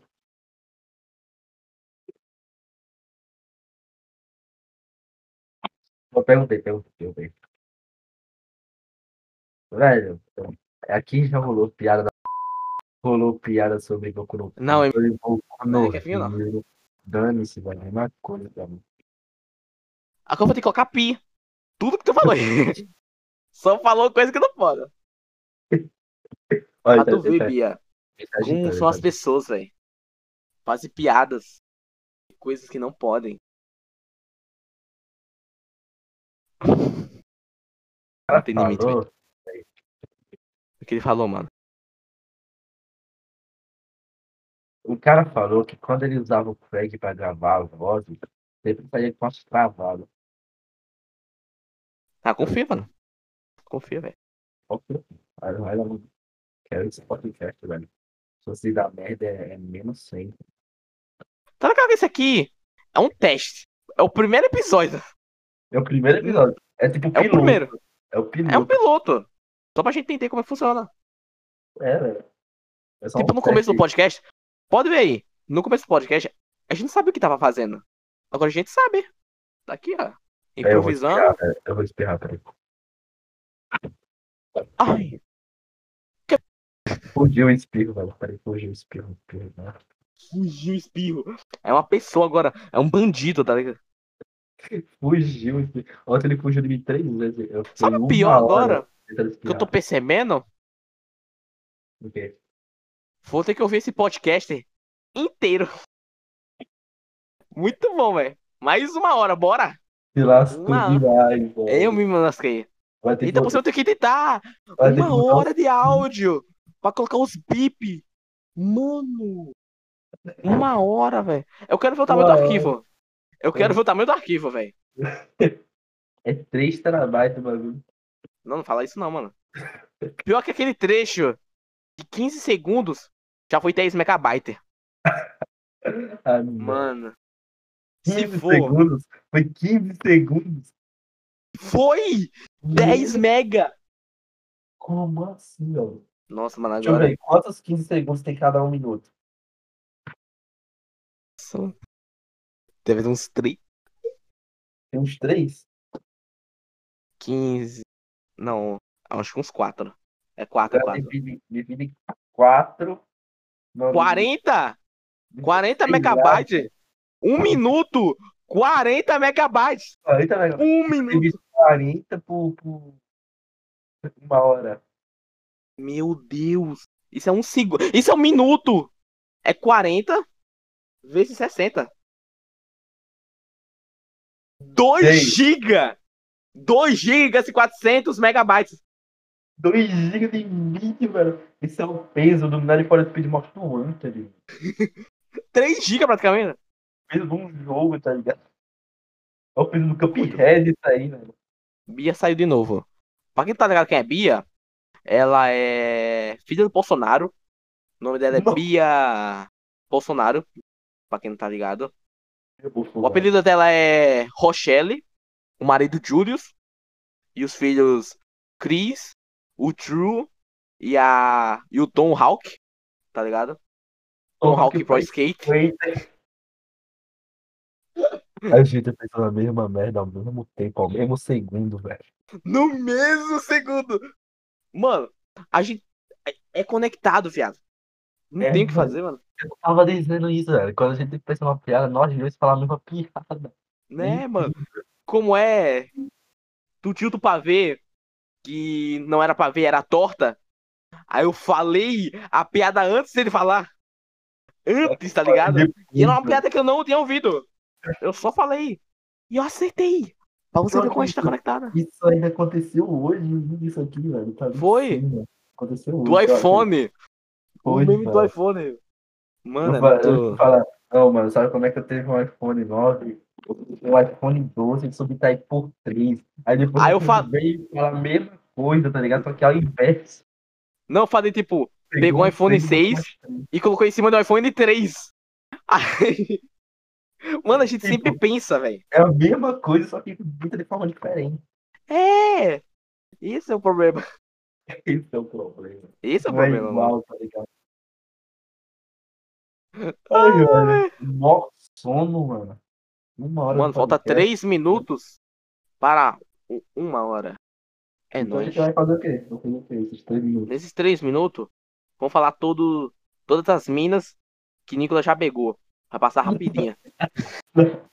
Eu perguntei, perguntei, perguntei. Velho, aqui já rolou piada da. Rolou piada sobre Boku no Não, Pico, Boku no É, ou não? Hero. Dane-se, velho. É uma coisa, mano. Agora eu vou ter que colocar pi. Tudo que tu falou aí. *laughs* Só falou coisa que não pode. *laughs* Olha, Pra tu tá- ver, tá- Bia. tá Como são as tá- pessoas, velho. Fazem piadas. Coisas que não podem. Não tem limite, falou- O que ele falou, mano? O cara falou que quando ele usava o Craig pra gravar a voz, sempre saía com as travadas. Ah, confia, mano. Confia, velho. Ok. Aí vai lá no- Quero esse podcast, velho. Se você dá merda, é, é menos 100. Tá ligado que esse aqui é um teste. É o primeiro episódio. É o primeiro episódio. É tipo É o piloto. primeiro. É o É um piloto. Só pra gente entender como é que funciona. É, velho. É Tipo, um no começo do podcast. Pode ver aí. No começo do podcast, a gente não sabia o que tava fazendo. Agora a gente sabe. Tá aqui, ó. É, eu vou Improvisando. espirrar, velho. Eu vou espirrar, peraí. Ai, Fugiu o espirro, velho. Peraí, fugiu o espirro. espirro né? fugiu o espirro. É uma pessoa agora. É um bandido, tá ligado? Fugiu o espirro. Ontem ele fugiu de mim três vezes. Sabe o pior agora? Tentando Que eu tô percebendo? O quê? Vou ter que ouvir esse podcast inteiro. *laughs* Muito bom, velho. Mais uma hora, bora. Se lascou Uma- demais, velho. Eu me lasquei. Que Então você vai ter que editar vai que uma hora de áudio pra colocar os bip. Mano. Uma hora, velho. Eu quero ver o tamanho do arquivo. Eu quero ver o tamanho do arquivo, velho. *laughs* É 3 terabytes o bagulho. Não, não fala isso não, mano. Pior que aquele trecho de 15 segundos já foi 10 megabytes. Ah. Mano. Se 15 for, segundos. Foi 15 segundos. foi 10 mega. Como assim, ó? Nossa, mano, Deixa eu agora. ver. Quantos 15 segundos tem cada um minuto? São- Deve ter uns 3, Tem uns 3? 15. Não, acho que uns 4. É 4, 4. Divide, divide 4. 40? 40 megabytes? Um minuto? 40 megabytes? 40 megabytes. Um minuto. Divide 40 por, por uma hora. Meu Deus. Isso é um segundo. Isso é um minuto. É 40 vezes 60. 2 Ei. GB. 2 GB e 400 megabytes. 2 GB de vídeo, velho. Esse é o peso do Need for Speed Most Wanted. 3 GB praticamente. O peso de um jogo, tá ligado? É o peso do Cuphead isso aí, velho. Bia saiu de novo. Pra quem tá ligado quem é Bia, ela é filha do Bolsonaro. O nome dela é Não. Bia Bolsonaro. Pra quem não tá ligado. O O apelido dela é Rochelle, o marido Julius, e os filhos Chris, o True e, a... e o Tom Hawk, tá ligado? Tom Hawk Pro Skate. A gente pensou na mesma merda ao mesmo tempo, ao mesmo segundo, velho. No mesmo segundo! Mano, a gente é- é conectado, viado. Não É, tem o que fazer, mano. Eu tava dizendo isso, velho. Quando a gente pensa numa piada, nós dois falamos a mesma piada. Né, mano? Como é do tio do pavê, que não era pavê, era torta. Aí eu falei a piada antes dele falar. Antes, tá ligado? E era uma piada que eu não tinha ouvido. Eu só falei. E eu acertei. Pra você ver como a gente tá conectada. Isso ainda aconteceu hoje, isso aqui, velho. Tá Foi. insano. Aconteceu hoje. Do iPhone. O Foi, meme do iPhone. Mano, é Eu fa- eu muito... falo, não, mano, sabe como é que eu teve um iPhone 9? O iPhone 12, ele soube aí por 3. Aí depois Aí eu veio falar a mesma coisa, tá ligado? Só que ao invés. Não, eu falei tipo, Pegou um iPhone 6. e colocou em cima do iPhone 3. Aí... Mano, a gente sempre Tipo- pensa, velho. É a mesma coisa, só que dita de forma diferente. É! Esse é o problema. *laughs* Esse é o problema. Esse é o Não é problema, mano. igual, tá ligado? Ai, velho. Mó sono, mano. Uma hora. Mano, falta. 3 minutos para uma hora. É Então a nóis. gente vai fazer o quê? Vai fazer o quê? Esses três minutos. Nesses 3 minutos, vamos falar todo, todas as minas que Nicolas já pegou. Vai passar rapidinho. *laughs*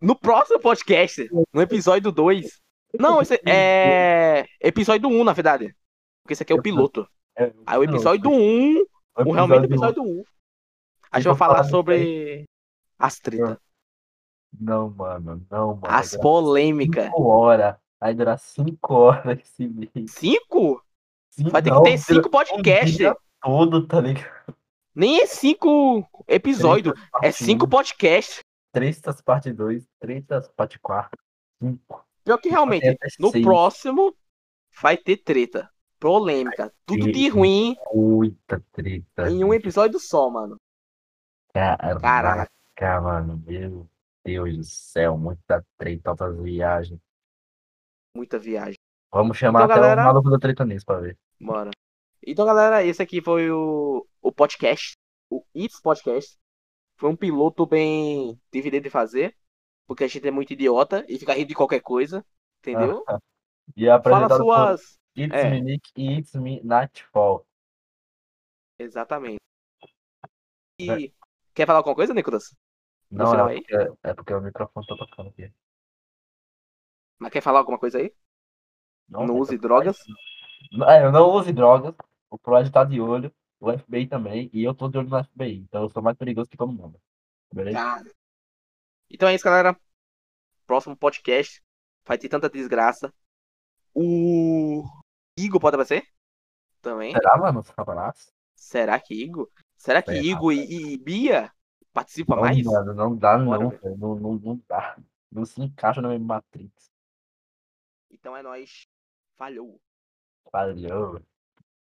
no próximo podcast, no episódio 2. Não, esse é *laughs* episódio 1, na verdade. Porque esse aqui é o piloto. É, Aí o episódio 1, o o realmente episódio- episódio 1. A gente vai falar sobre as tretas, Não, mano, não, mano. as polêmicas. Cinco horas. Vai durar cinco horas esse mês. Cinco? Cinco- Vai ter que não, ter cinco um podcasts. dia todo, tá ligado? Nem é cinco episódios, Tretas é parte cinco um, podcasts. Tretas parte 2, tretas parte 4. Cinco. Pior que realmente, no seis. próximo vai ter treta, polêmica, tudo de ter ruim Muita treta. em um episódio só, mano. Caraca, Caraca. Mano. Meu Deus do céu. Muita treta, altas viagens. Muita viagem. Vamos chamar Então, até galera- o maluco do Treta Nisso pra ver. Bora. Então, galera, esse aqui foi o, o podcast, o It's Podcast. Foi um piloto bem dividido de fazer, porque a gente é muito idiota e fica rindo de qualquer coisa, entendeu? *laughs* E Fala apresentado por suas. It's é. Me Nick e It's Me Nightfall. Exatamente. E Vai. quer falar alguma coisa, Nicolas? No Não, final é aí? porque, é porque o microfone tá tocando aqui. Mas quer falar alguma coisa aí? Não, tem use drogas? É, eu não use drogas. O Proed tá de olho. O FBI também. E eu tô de olho no FBI. Então eu sou mais perigoso que todo mundo. Beleza? Tá. Então é isso, galera. Próximo podcast. Vai ter tanta desgraça. O Igor pode aparecer? Também. Será, mano? Camaradas? Será que Igor? Será que Igor e, e Bia participam Não, mais? mano, não dá, Bora, não, velho. Não, não, não dá. Não se encaixa na mesma Matrix. Então é nóis. Falhou. Valeu.